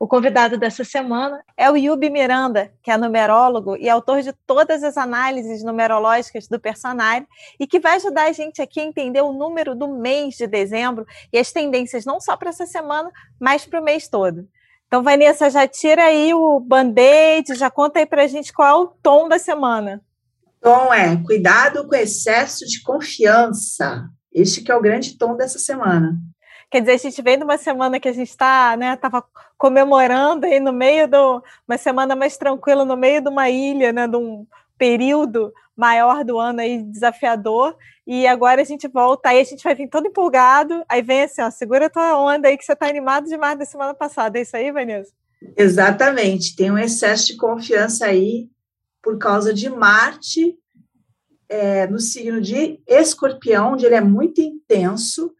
O convidado dessa semana é o Yubi Miranda, que é numerólogo e autor de todas as análises numerológicas do Personari e que vai ajudar a gente aqui a entender o número do mês de dezembro e as tendências não só para essa semana, mas para o mês todo. Então, Vanessa, já tira aí o band-aid, já conta aí para a gente qual é o tom da semana. Tom é cuidado com excesso de confiança. Este que é o grande tom dessa semana. Quer dizer, a gente vem de uma semana que a gente está, né, estava comemorando aí no meio de uma semana mais tranquila, no meio de uma ilha, né, de um período maior do ano aí desafiador, e agora a gente volta, aí a gente vai vir todo empolgado, aí vem assim, ó, segura tua onda aí que você está animado demais da semana passada, é isso aí, Vanessa? Exatamente, tem um excesso de confiança aí por causa de Marte é, no signo de Escorpião, onde ele é muito intenso,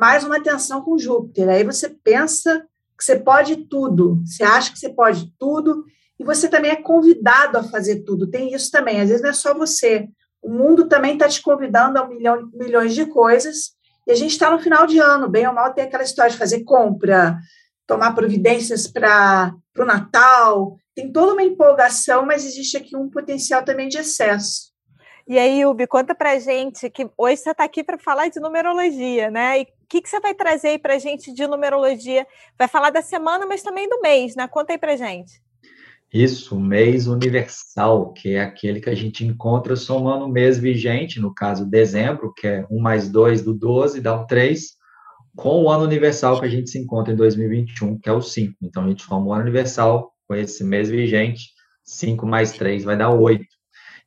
mais uma tensão com Júpiter. Aí você pensa que você pode tudo, você acha que você pode tudo, e você também é convidado a fazer tudo. Tem isso também, às vezes não é só você. O mundo também está te convidando a milhão, milhões de coisas, e a gente está no final de ano, bem ou mal tem aquela história de fazer compra, tomar providências para o Natal, tem toda uma empolgação, mas existe aqui um potencial também de excesso. E aí, Ubi, conta pra gente que hoje você está aqui para falar de numerologia, né? E o que, que você vai trazer aí pra gente de numerologia? Vai falar da semana, mas também do mês, né? Conta aí pra gente. Isso, mês universal, que é aquele que a gente encontra somando o mês vigente, no caso dezembro, que é 1 mais 2 do 12, dá um 3, com o ano universal que a gente se encontra em 2021, que é o 5. Então, a gente soma o ano universal com esse mês vigente, 5 mais 3 vai dar 8.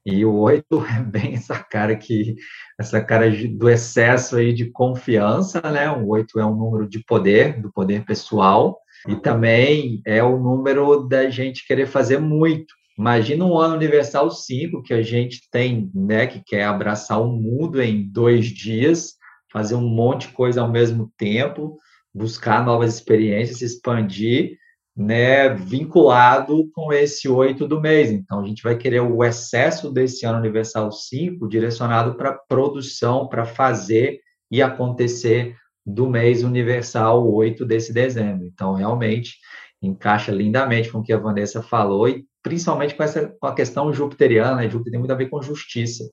E o 8 é bem essa cara que essa cara do excesso aí de confiança, né? O 8 é um número de poder, do poder pessoal, e também é o número da gente querer fazer muito. Imagina um ano universal 5 que a gente tem, né, que quer abraçar o mundo em dois dias, fazer um monte de coisa ao mesmo tempo, buscar novas experiências, se expandir né, vinculado com esse 8 do mês. Então, a gente vai querer o excesso desse ano universal 5 direcionado para produção, para fazer e acontecer do mês universal 8 desse dezembro. Então, realmente, encaixa lindamente com o que a Vanessa falou e principalmente com essa com a questão jupiteriana, né? Júpiter tem muito a ver com justiça.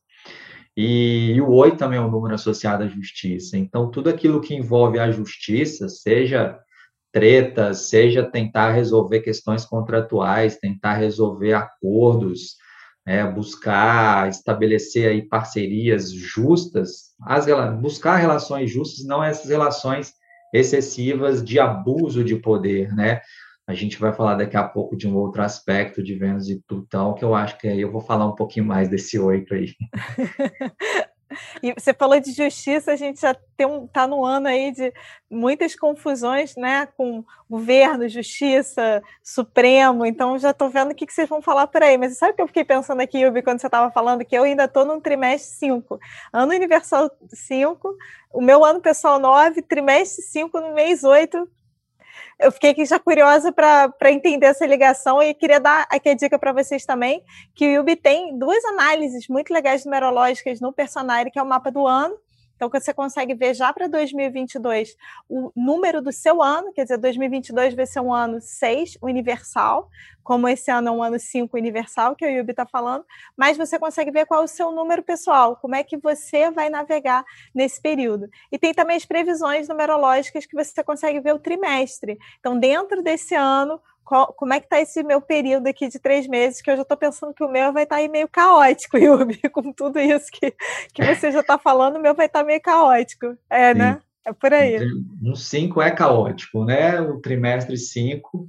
E, e o 8 também é um número associado à justiça. Então, tudo aquilo que envolve a justiça, seja tretas, seja tentar resolver questões contratuais, tentar resolver acordos, é, buscar estabelecer aí parcerias justas, as, buscar relações justas, não essas relações excessivas de abuso de poder, né? A gente vai falar daqui a pouco de um outro aspecto de Vênus e Plutão, que eu acho que aí eu vou falar um pouquinho mais desse oito aí. E você falou de justiça, a gente já tem um, tá no ano aí de muitas confusões, né, com governo, justiça, Supremo. Então já estou vendo o que, que vocês vão falar por aí. Mas sabe o que eu fiquei pensando aqui, Yubi, quando você estava falando que eu ainda estou num trimestre 5, ano universal 5, o meu ano pessoal 9, trimestre 5 no mês 8 eu fiquei aqui já curiosa para entender essa ligação e queria dar aqui a dica para vocês também, que o Yubi tem duas análises muito legais numerológicas no Personari, que é o mapa do ano, então, você consegue ver já para 2022 o número do seu ano, quer dizer, 2022 vai ser um ano 6 universal, como esse ano é um ano 5 universal, que o Yubi está falando, mas você consegue ver qual é o seu número pessoal, como é que você vai navegar nesse período. E tem também as previsões numerológicas que você consegue ver o trimestre. Então, dentro desse ano, qual, como é que está esse meu período aqui de três meses, que eu já estou pensando que o meu vai estar tá aí meio caótico, Yubi, com tudo isso que, que você já está falando, o meu vai estar tá meio caótico. É, Sim. né? É por aí. Um 5 é caótico, né? O trimestre 5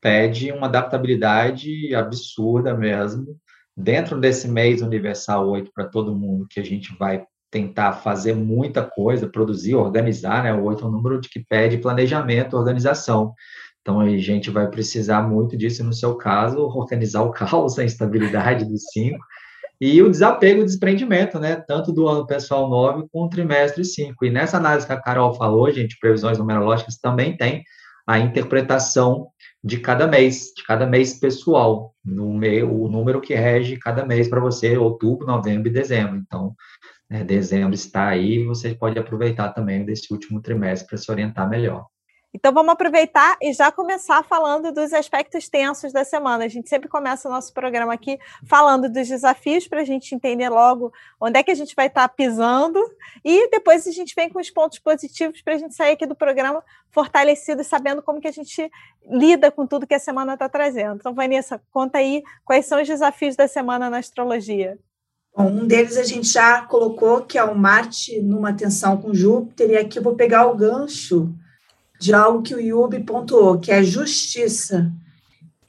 pede uma adaptabilidade absurda mesmo. Dentro desse mês universal 8 para todo mundo, que a gente vai tentar fazer muita coisa, produzir, organizar, né? O 8 é um número de que pede planejamento, organização. Então, a gente vai precisar muito disso, no seu caso, organizar o caos, a instabilidade dos cinco, e o desapego o desprendimento, né? Tanto do ano pessoal 9 como o trimestre 5. E nessa análise que a Carol falou, gente, previsões numerológicas também tem a interpretação de cada mês, de cada mês pessoal, no meio, o número que rege cada mês para você, outubro, novembro e dezembro. Então, né, dezembro está aí, você pode aproveitar também desse último trimestre para se orientar melhor. Então vamos aproveitar e já começar falando dos aspectos tensos da semana. A gente sempre começa o nosso programa aqui falando dos desafios para a gente entender logo onde é que a gente vai estar tá pisando e depois a gente vem com os pontos positivos para a gente sair aqui do programa fortalecido e sabendo como que a gente lida com tudo que a semana está trazendo. Então, Vanessa, conta aí quais são os desafios da semana na astrologia. Um deles a gente já colocou, que é o Marte numa tensão com Júpiter, e aqui eu vou pegar o gancho de algo que o Yubi pontuou, que é justiça.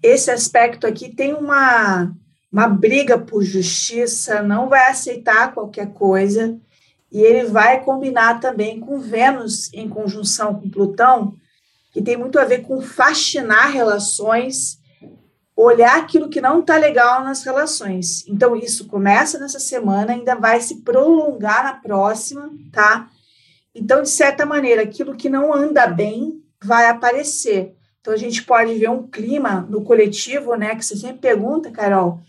Esse aspecto aqui tem uma, uma briga por justiça, não vai aceitar qualquer coisa, e ele vai combinar também com Vênus em conjunção com Plutão, que tem muito a ver com fascinar relações, olhar aquilo que não está legal nas relações. Então, isso começa nessa semana, ainda vai se prolongar na próxima, tá? Então, de certa maneira, aquilo que não anda bem vai aparecer. Então, a gente pode ver um clima no coletivo, né, que você sempre pergunta, Carol,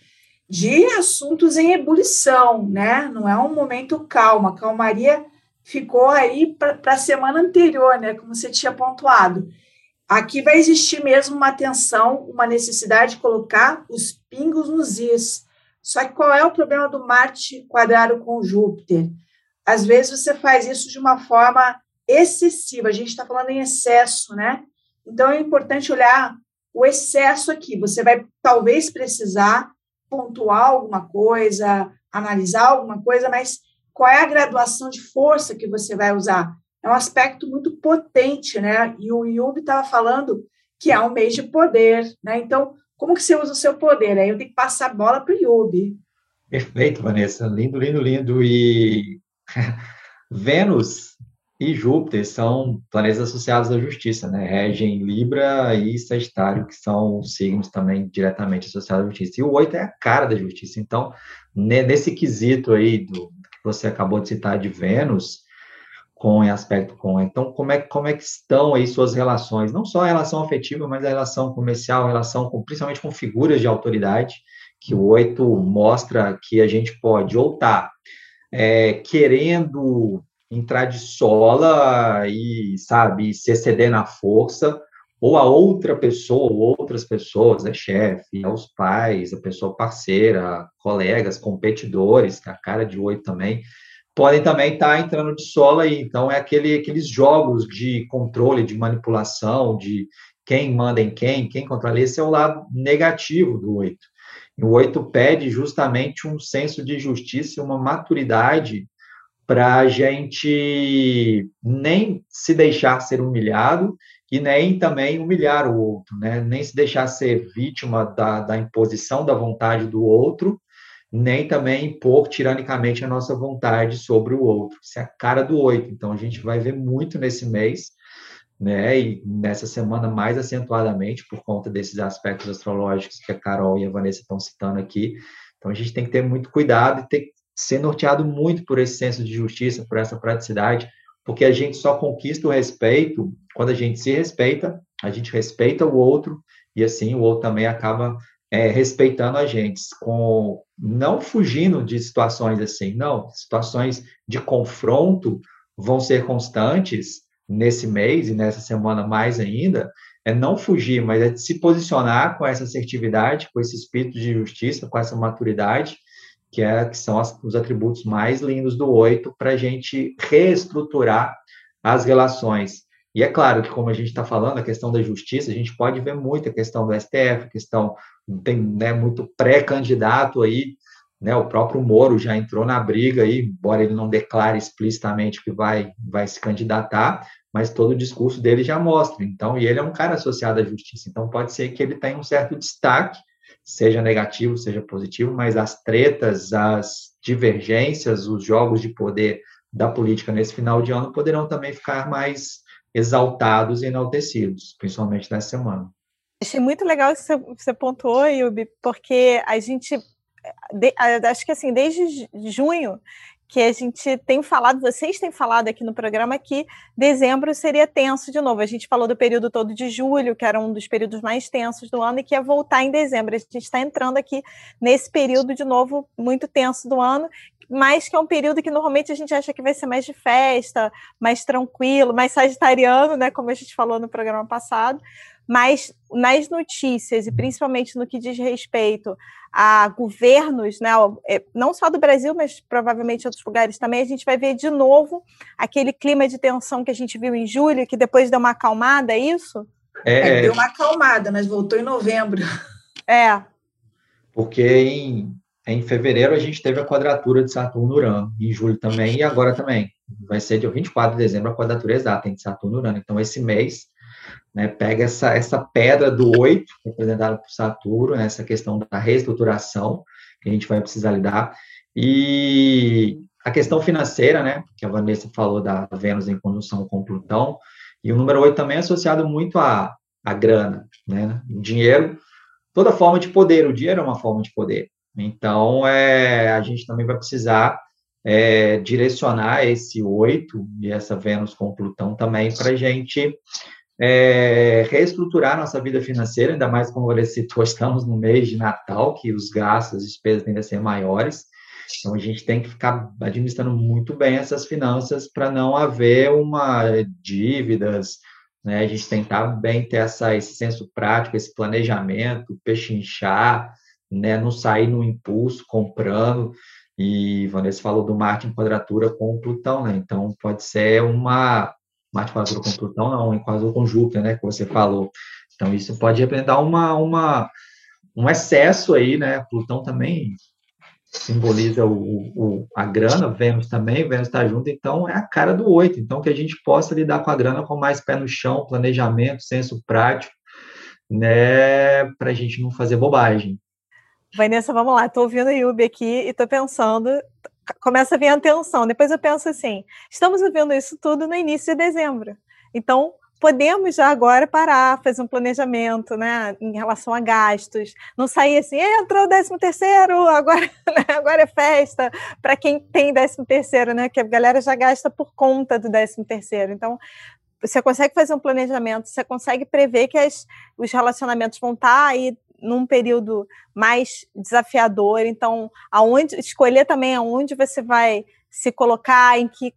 de assuntos em ebulição, né? Não é um momento calma. Calmaria ficou aí para a semana anterior, né? Como você tinha pontuado. Aqui vai existir mesmo uma tensão, uma necessidade de colocar os pingos nos is. Só que qual é o problema do Marte quadrado com Júpiter? Às vezes você faz isso de uma forma excessiva, a gente está falando em excesso, né? Então é importante olhar o excesso aqui. Você vai talvez precisar pontuar alguma coisa, analisar alguma coisa, mas qual é a graduação de força que você vai usar? É um aspecto muito potente, né? E o Yubi estava falando que é um mês de poder, né? Então, como que você usa o seu poder? Aí eu tenho que passar a bola para o Yubi. Perfeito, Vanessa. Lindo, lindo, lindo. E Vênus e Júpiter são planetas associados à justiça, né? Regem Libra e Sagitário, que são signos também diretamente associados à justiça. E o oito é a cara da justiça. Então, nesse quesito aí do que você acabou de citar de Vênus, com aspecto com. Então, como é, como é que estão aí suas relações? Não só a relação afetiva, mas a relação comercial, a relação com, principalmente com figuras de autoridade, que o oito mostra que a gente pode ou estar tá é, querendo entrar de sola e, sabe, se exceder na força, ou a outra pessoa, ou outras pessoas, é chefe, aos pais, a pessoa parceira, colegas, competidores, a cara de oito também, podem também estar tá entrando de sola aí. Então, é aquele, aqueles jogos de controle, de manipulação, de quem manda em quem, quem controla. Esse é o lado negativo do oito. O oito pede justamente um senso de justiça e uma maturidade para a gente nem se deixar ser humilhado e nem também humilhar o outro, né? nem se deixar ser vítima da, da imposição da vontade do outro, nem também impor tiranicamente a nossa vontade sobre o outro. Isso é a cara do oito. Então, a gente vai ver muito nesse mês né? E nessa semana mais acentuadamente por conta desses aspectos astrológicos que a Carol e a Vanessa estão citando aqui. Então a gente tem que ter muito cuidado e ter ser norteado muito por esse senso de justiça, por essa praticidade, porque a gente só conquista o respeito quando a gente se respeita, a gente respeita o outro e assim o outro também acaba é, respeitando a gente, com não fugindo de situações assim, não, situações de confronto vão ser constantes, nesse mês e nessa semana mais ainda, é não fugir, mas é se posicionar com essa assertividade, com esse espírito de justiça, com essa maturidade, que, é, que são as, os atributos mais lindos do oito, para a gente reestruturar as relações. E é claro que, como a gente está falando, a questão da justiça, a gente pode ver muito a questão do STF, a questão, tem né, muito pré-candidato aí, né, o próprio Moro já entrou na briga aí, embora ele não declare explicitamente que vai, vai se candidatar, mas todo o discurso dele já mostra. Então, e ele é um cara associado à justiça. Então, pode ser que ele tenha um certo destaque, seja negativo, seja positivo, mas as tretas, as divergências, os jogos de poder da política nesse final de ano poderão também ficar mais exaltados e enaltecidos, principalmente nessa semana. Achei muito legal que você, pontuou, Yubi, porque a gente, de, acho que assim, desde junho, que a gente tem falado, vocês têm falado aqui no programa que dezembro seria tenso de novo. A gente falou do período todo de julho, que era um dos períodos mais tensos do ano, e que ia voltar em dezembro. A gente está entrando aqui nesse período de novo muito tenso do ano, mas que é um período que normalmente a gente acha que vai ser mais de festa, mais tranquilo, mais sagitariano, né? Como a gente falou no programa passado mas nas notícias, e principalmente no que diz respeito a governos, né, é, não só do Brasil, mas provavelmente outros lugares também, a gente vai ver de novo aquele clima de tensão que a gente viu em julho, que depois deu uma acalmada, é isso? É, é deu uma acalmada, mas voltou em novembro. É. Porque em, em fevereiro a gente teve a quadratura de Saturno-Urano, em julho também, e agora também. Vai ser dia 24 de dezembro a quadratura exata entre Saturno-Urano. Então, esse mês né, pega essa, essa pedra do oito, representada por Saturno, né, essa questão da reestruturação, que a gente vai precisar lidar, e a questão financeira, né, que a Vanessa falou da Vênus em conjunção com Plutão, e o número oito também é associado muito à, à grana, né, dinheiro, toda forma de poder, o dinheiro é uma forma de poder, então é, a gente também vai precisar é, direcionar esse oito e essa Vênus com Plutão também para a gente é, reestruturar nossa vida financeira, ainda mais como você citou, estamos no mês de Natal, que os gastos, as despesas tendem a ser maiores. Então, a gente tem que ficar administrando muito bem essas finanças para não haver uma dívidas, né? A gente tentar bem ter essa, esse senso prático, esse planejamento, pechinchar, né? Não sair no impulso comprando. E Vanessa falou do Marte em quadratura com Plutão, né? Então, pode ser uma Marte quadratura com Plutão, não, em quadratura com Júpiter, né, que você falou. Então, isso pode representar uma, uma, um excesso aí, né, Plutão também simboliza o, o, a grana, Vênus também, Vênus está junto, então é a cara do oito, então que a gente possa lidar com a grana com mais pé no chão, planejamento, senso prático, né, para a gente não fazer bobagem. Vanessa, vamos lá, estou ouvindo o Yubi aqui e estou pensando, começa a vir a tensão. Depois eu penso assim: estamos vivendo isso tudo no início de dezembro. Então, podemos já agora parar, fazer um planejamento, né, em relação a gastos, não sair assim, entrou o décimo terceiro, agora, né, agora é festa, para quem tem décimo terceiro, né, que a galera já gasta por conta do décimo terceiro, então você consegue fazer um planejamento, você consegue prever que as, os relacionamentos vão estar tá aí num período mais desafiador. Então, aonde escolher também aonde você vai se colocar, em que,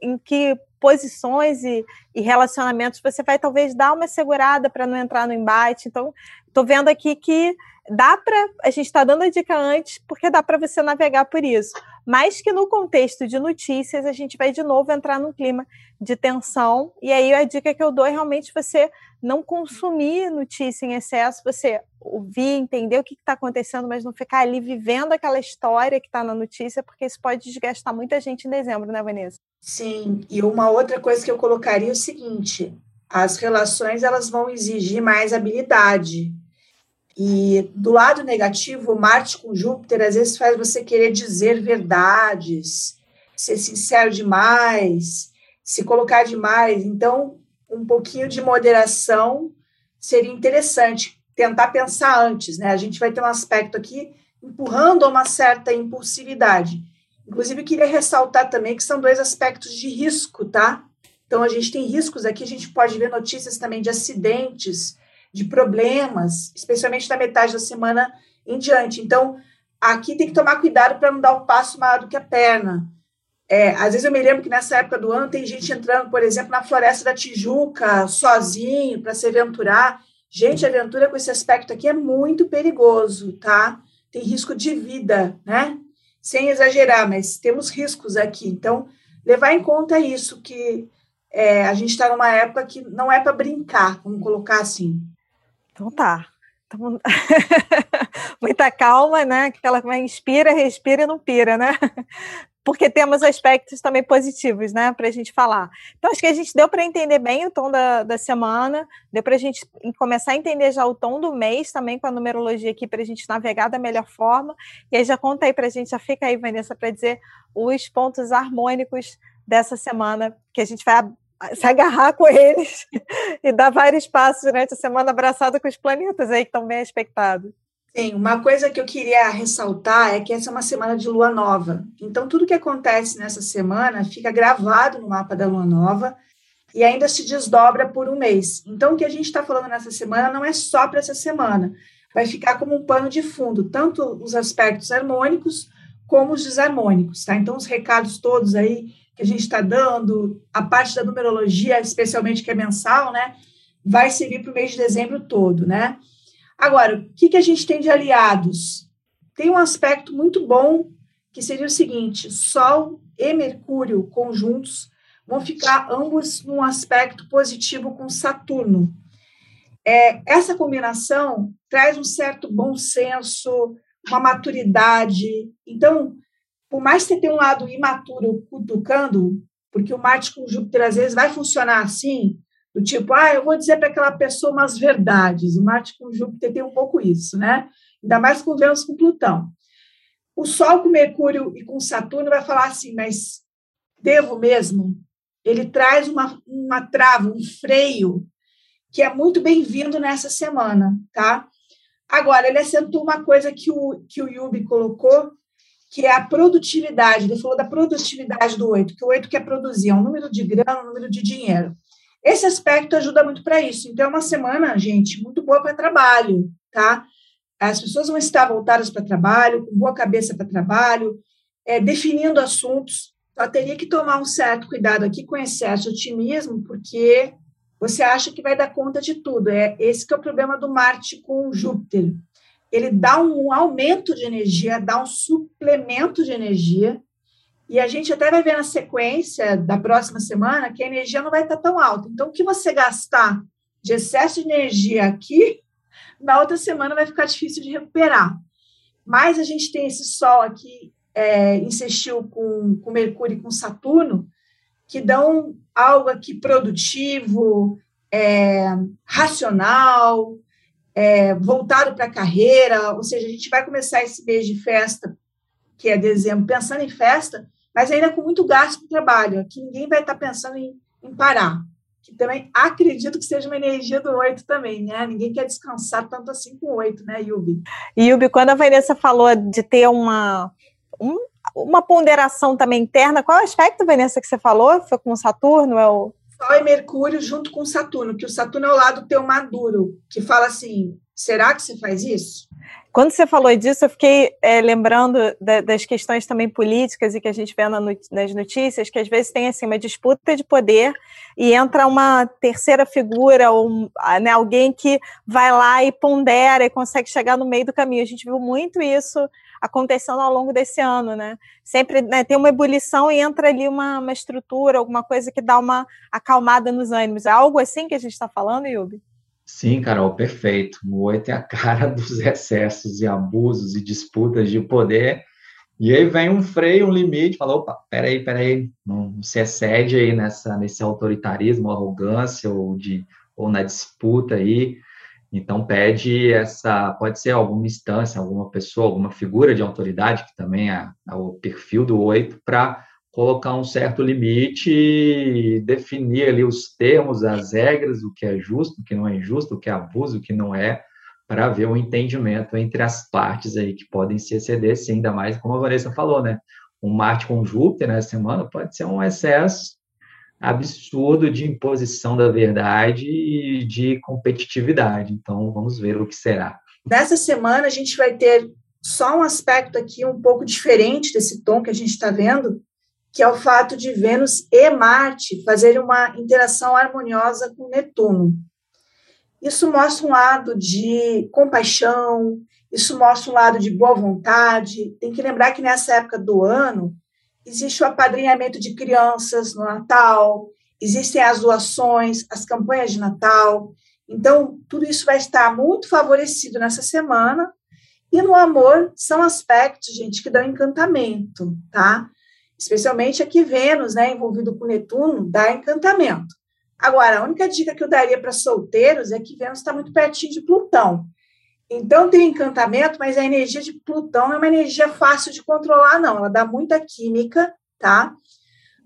em que posições e, e relacionamentos você vai talvez dar uma segurada para não entrar no embate. Então, estou vendo aqui que dá para a gente está dando a dica antes porque dá para você navegar por isso mas que no contexto de notícias a gente vai de novo entrar num clima de tensão. E aí a dica que eu dou é realmente você não consumir notícia em excesso você ouvir entender o que está acontecendo mas não ficar ali vivendo aquela história que está na notícia porque isso pode desgastar muita gente em dezembro né Vanessa? Sim. E uma outra coisa que eu colocaria é o seguinte as relações elas vão exigir mais habilidade e do lado negativo, Marte com Júpiter às vezes faz você querer dizer verdades, ser sincero demais, se colocar demais. Então, um pouquinho de moderação seria interessante. Tentar pensar antes, né? A gente vai ter um aspecto aqui empurrando a uma certa impulsividade. Inclusive, queria ressaltar também que são dois aspectos de risco, tá? Então, a gente tem riscos aqui, a gente pode ver notícias também de acidentes, de problemas, especialmente na metade da semana em diante. Então, aqui tem que tomar cuidado para não dar um passo maior do que a perna. É, às vezes eu me lembro que nessa época do ano tem gente entrando, por exemplo, na floresta da Tijuca, sozinho, para se aventurar. Gente, aventura com esse aspecto aqui é muito perigoso, tá? Tem risco de vida, né? Sem exagerar, mas temos riscos aqui. Então, levar em conta isso, que é, a gente está numa época que não é para brincar, vamos colocar assim. Então tá. Então, muita calma, né? Que inspira, respira e não pira, né? Porque temos aspectos também positivos, né, para a gente falar. Então, acho que a gente deu para entender bem o tom da, da semana, deu para a gente começar a entender já o tom do mês também com a numerologia aqui, para a gente navegar da melhor forma. E aí já conta aí para a gente, já fica aí, Vanessa, para dizer os pontos harmônicos dessa semana, que a gente vai se agarrar com eles e dar vários passos durante a semana abraçada com os planetas aí que estão bem expectados. Sim, uma coisa que eu queria ressaltar é que essa é uma semana de lua nova. Então, tudo que acontece nessa semana fica gravado no mapa da lua nova e ainda se desdobra por um mês. Então, o que a gente está falando nessa semana não é só para essa semana, vai ficar como um pano de fundo, tanto os aspectos harmônicos como os desarmônicos, tá? Então, os recados todos aí que a gente está dando, a parte da numerologia, especialmente que é mensal, né, vai servir para o mês de dezembro todo, né? Agora, o que, que a gente tem de aliados? Tem um aspecto muito bom, que seria o seguinte: Sol e Mercúrio conjuntos vão ficar ambos num aspecto positivo com Saturno. É, essa combinação traz um certo bom senso, uma maturidade. Então, por mais que você tenha um lado imaturo cutucando, porque o Marte com Júpiter às vezes vai funcionar assim, do tipo, ah, eu vou dizer para aquela pessoa umas verdades. O Marte com Júpiter tem um pouco isso, né? Ainda mais com Vênus com Plutão. O Sol com Mercúrio e com Saturno vai falar assim, mas devo mesmo? Ele traz uma, uma trava, um freio, que é muito bem-vindo nessa semana, tá? Agora, ele acentua uma coisa que o, que o Yubi colocou, que é a produtividade. Ele falou da produtividade do oito, que o oito quer produzir, é um número de grana, um número de dinheiro. Esse aspecto ajuda muito para isso. Então, é uma semana, gente, muito boa para trabalho, tá? As pessoas vão estar voltadas para trabalho, com boa cabeça para trabalho, é, definindo assuntos. Só teria que tomar um certo cuidado aqui com excesso de otimismo, porque você acha que vai dar conta de tudo. É esse que é o problema do Marte com Júpiter. Ele dá um aumento de energia, dá um suplemento de energia, e a gente até vai ver na sequência da próxima semana que a energia não vai estar tão alta. Então, o que você gastar de excesso de energia aqui, na outra semana vai ficar difícil de recuperar. Mas a gente tem esse Sol aqui é, insistiu com, com Mercúrio e com Saturno, que dão algo aqui produtivo, é, racional, é, voltado para a carreira, ou seja, a gente vai começar esse mês de festa, que é dezembro, pensando em festa, mas ainda com muito gasto para o trabalho. Aqui ninguém vai estar pensando em, em parar. Que também acredito que seja uma energia do oito também, né? Ninguém quer descansar tanto assim com o oito, né, Yubi? Yubi, quando a Vanessa falou de ter uma, um, uma ponderação também interna, qual aspecto, Vanessa, que você falou? Foi com Saturno? É o... Sol e Mercúrio junto com Saturno, que o Saturno é o lado teu maduro, que fala assim: será que você faz isso? Quando você falou disso, eu fiquei é, lembrando da, das questões também políticas e que a gente vê na, nas notícias, que às vezes tem assim, uma disputa de poder e entra uma terceira figura, ou né, alguém que vai lá e pondera e consegue chegar no meio do caminho. A gente viu muito isso acontecendo ao longo desse ano, né? Sempre né, tem uma ebulição e entra ali uma, uma estrutura, alguma coisa que dá uma acalmada nos ânimos. É algo assim que a gente está falando, Yubi? Sim, Carol, perfeito. O oito é a cara dos excessos e abusos e disputas de poder. E aí vem um freio, um limite, fala, opa, peraí, peraí, não se excede aí nessa, nesse autoritarismo, arrogância ou, de, ou na disputa aí. Então pede essa, pode ser alguma instância, alguma pessoa, alguma figura de autoridade, que também é, é o perfil do oito, para colocar um certo limite, definir ali os termos, as regras, o que é justo, o que não é injusto, o que é abuso, o que não é, para ver um entendimento entre as partes aí que podem se exceder, sim, ainda mais como a Vanessa falou, né? Um Marte com Júpiter nessa semana pode ser um excesso absurdo de imposição da verdade e de competitividade. Então, vamos ver o que será. Nessa semana, a gente vai ter só um aspecto aqui um pouco diferente desse tom que a gente está vendo, que é o fato de Vênus e Marte fazerem uma interação harmoniosa com Netuno. Isso mostra um lado de compaixão, isso mostra um lado de boa vontade. Tem que lembrar que nessa época do ano existe o apadrinhamento de crianças no Natal, existem as doações, as campanhas de Natal. Então, tudo isso vai estar muito favorecido nessa semana. E no amor, são aspectos, gente, que dão encantamento, tá? especialmente aqui Vênus, né, envolvido com Netuno, dá encantamento. Agora, a única dica que eu daria para solteiros é que Vênus está muito pertinho de Plutão. Então tem encantamento, mas a energia de Plutão é uma energia fácil de controlar, não. Ela dá muita química, tá?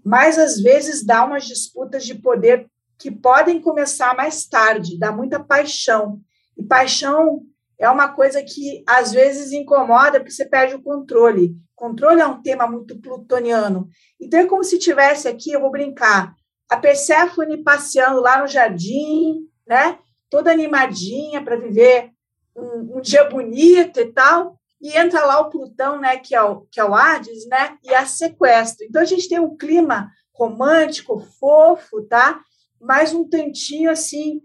mas às vezes dá umas disputas de poder que podem começar mais tarde, dá muita paixão. E paixão é uma coisa que às vezes incomoda porque você perde o controle. Controle é um tema muito plutoniano. Então é como se tivesse aqui, eu vou brincar, a Perséfone passeando lá no jardim, né? Toda animadinha para viver um, um, dia bonito e tal, e entra lá o Plutão, né, que é o, que é o Hades, né, e a sequestra. Então a gente tem um clima romântico, fofo, tá? Mas um tantinho assim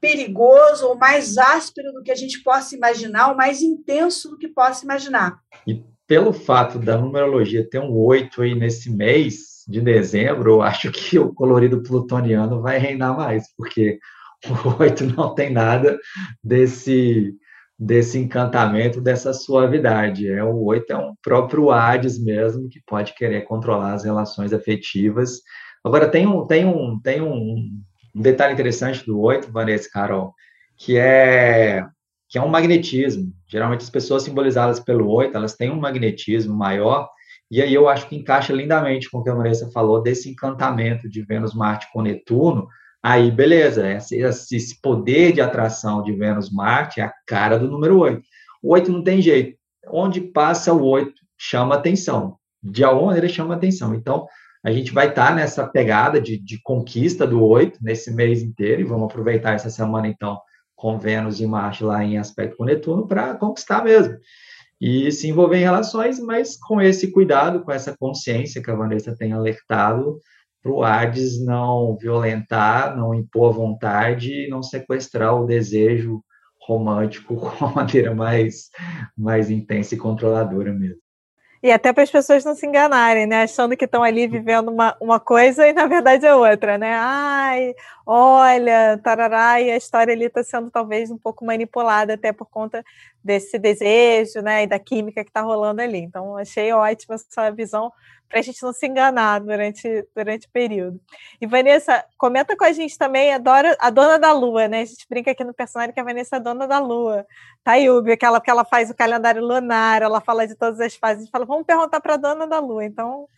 perigoso ou mais áspero do que a gente possa imaginar, ou mais intenso do que possa imaginar. E pelo fato da numerologia ter um oito aí nesse mês de dezembro, eu acho que o colorido plutoniano vai reinar mais, porque o oito não tem nada desse desse encantamento, dessa suavidade. É o oito é um próprio Hades mesmo que pode querer controlar as relações afetivas. Agora tem um tem um tem um, detalhe interessante do oito, Vanessa Carol, que é que é um magnetismo. Geralmente as pessoas simbolizadas pelo oito, elas têm um magnetismo maior, e aí eu acho que encaixa lindamente com o que a Vanessa falou desse encantamento de Vênus, Marte com Netuno. Aí, beleza, esse, esse poder de atração de Vênus, Marte é a cara do número oito. O oito não tem jeito. Onde passa o oito, chama atenção. De alguma maneira chama atenção. Então, a gente vai estar nessa pegada de, de conquista do oito nesse mês inteiro, e vamos aproveitar essa semana, então, com Vênus e Marte lá em aspecto com Netuno para conquistar mesmo. E se envolver em relações, mas com esse cuidado, com essa consciência que a Vanessa tem alertado, para o Hades não violentar, não impor vontade, não sequestrar o desejo romântico com uma maneira mais, mais intensa e controladora mesmo. E até para as pessoas não se enganarem, né? Achando que estão ali vivendo uma, uma coisa e na verdade é outra, né? Ai, olha, tarará, e a história ali está sendo talvez um pouco manipulada até por conta desse desejo, né? E da química que está rolando ali. Então, achei ótima essa visão para a gente não se enganar durante, durante o período. E Vanessa, comenta com a gente também a, Dora, a dona da lua, né? A gente brinca aqui no personagem que a Vanessa é a dona da lua. Tayubi, aquela que ela faz o calendário lunar, ela fala de todas as fases, a gente fala, vamos perguntar para a dona da lua. Então,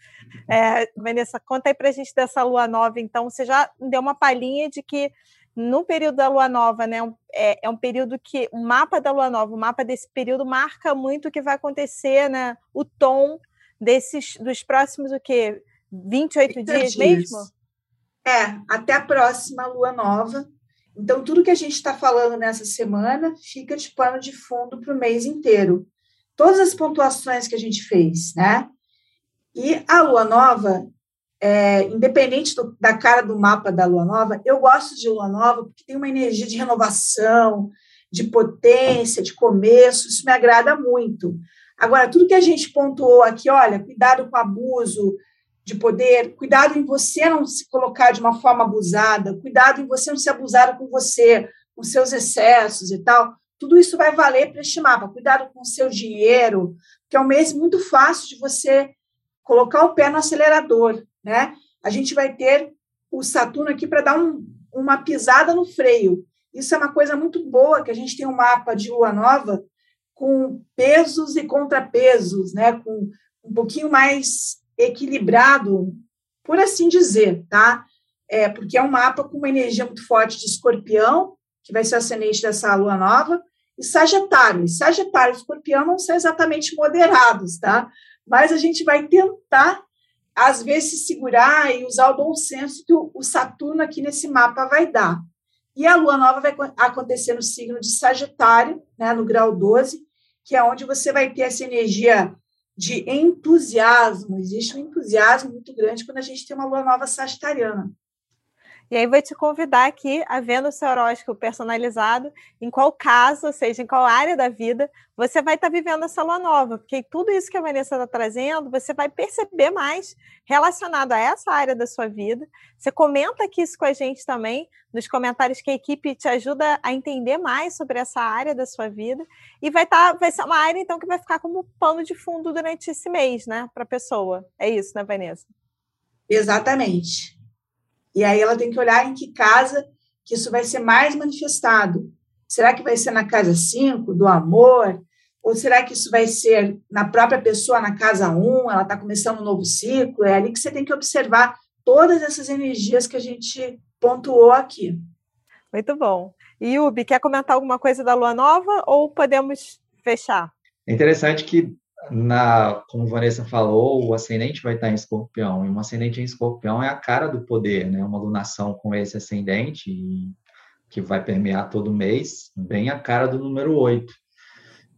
é, Vanessa, conta aí para a gente dessa lua nova. Então, você já deu uma palhinha de que no período da lua nova, né, é, é, um período que o mapa da lua nova, o mapa desse período marca muito o que vai acontecer, né, o tom desses dos próximos o quê? 28 dias, dias mesmo? É, até a próxima lua nova. Então, tudo que a gente está falando nessa semana fica de pano de fundo para o mês inteiro. Todas as pontuações que a gente fez, né? E a lua nova, é, independente do, da cara do mapa da lua nova, eu gosto de lua nova porque tem uma energia de renovação, de potência, de começo, isso me agrada muito. Agora, tudo que a gente pontuou aqui, olha, cuidado com abuso de poder, cuidado em você não se colocar de uma forma abusada, cuidado em você não ser abusado com você, com seus excessos e tal. Tudo isso vai valer para este mapa. Cuidado com o seu dinheiro, que é um mês muito fácil de você colocar o pé no acelerador, né? A gente vai ter o Saturno aqui para dar um, uma pisada no freio. Isso é uma coisa muito boa, que a gente tem um mapa de lua nova com pesos e contrapesos, né? com um pouquinho mais equilibrado, por assim dizer, tá? É, porque é um mapa com uma energia muito forte de escorpião, que vai ser ascendente dessa lua nova, e Sagitário. E Sagitário e Escorpião não são exatamente moderados, tá? Mas a gente vai tentar, às vezes, se segurar e usar o bom senso que o Saturno aqui nesse mapa vai dar. E a lua nova vai acontecer no signo de Sagitário, né, no grau 12, que é onde você vai ter essa energia de entusiasmo. Existe um entusiasmo muito grande quando a gente tem uma lua nova sagitariana. E aí vou te convidar aqui a ver no seu horóscopo personalizado em qual caso, ou seja, em qual área da vida você vai estar tá vivendo essa lua nova, porque tudo isso que a Vanessa está trazendo, você vai perceber mais relacionado a essa área da sua vida. Você comenta aqui isso com a gente também, nos comentários que a equipe te ajuda a entender mais sobre essa área da sua vida. E vai, tá, vai ser uma área, então, que vai ficar como pano de fundo durante esse mês, né, para a pessoa. É isso, né, Vanessa? Exatamente. E aí ela tem que olhar em que casa que isso vai ser mais manifestado. Será que vai ser na casa 5, do amor? Ou será que isso vai ser na própria pessoa, na casa 1, um, ela está começando um novo ciclo? É ali que você tem que observar todas essas energias que a gente pontuou aqui. Muito bom. E Ubi, quer comentar alguma coisa da lua nova ou podemos fechar? É interessante que, na, como Vanessa falou, o ascendente vai estar em escorpião, e um ascendente em escorpião é a cara do poder, né? Uma lunação com esse ascendente, que vai permear todo mês, bem a cara do número 8.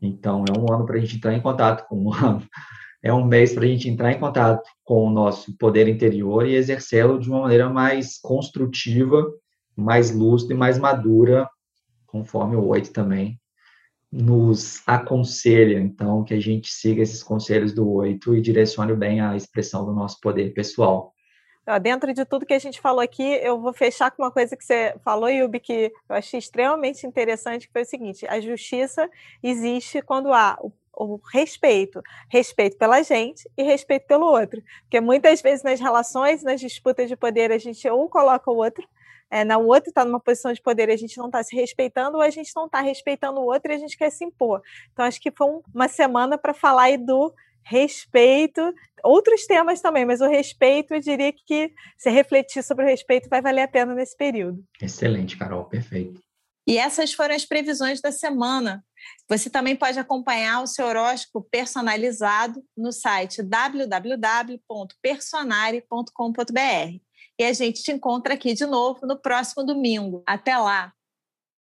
Então, é um ano para a gente entrar em contato com o ano. É um mês para a gente entrar em contato com o nosso poder interior e exercê-lo de uma maneira mais construtiva, mais lúcida e mais madura, conforme o 8 também nos aconselha. Então, que a gente siga esses conselhos do 8 e direcione bem a expressão do nosso poder pessoal. Dentro de tudo que a gente falou aqui, eu vou fechar com uma coisa que você falou, Yubi, que eu achei extremamente interessante, que foi o seguinte: a justiça existe quando há o, o respeito, respeito pela gente e respeito pelo outro. Porque muitas vezes nas relações, nas disputas de poder, a gente ou coloca o outro é, na outra está numa posição de poder e a gente não está se respeitando, ou a gente não está respeitando o outro e a gente quer se impor. Então, acho que foi uma semana para falar aí do respeito, outros temas também, mas o respeito, eu diria que se refletir sobre o respeito vai valer a pena nesse período. Excelente, Carol, perfeito. E essas foram as previsões da semana. Você também pode acompanhar o seu horóscopo personalizado no site www.personare.com.br. E a gente te encontra aqui de novo no próximo domingo. Até lá!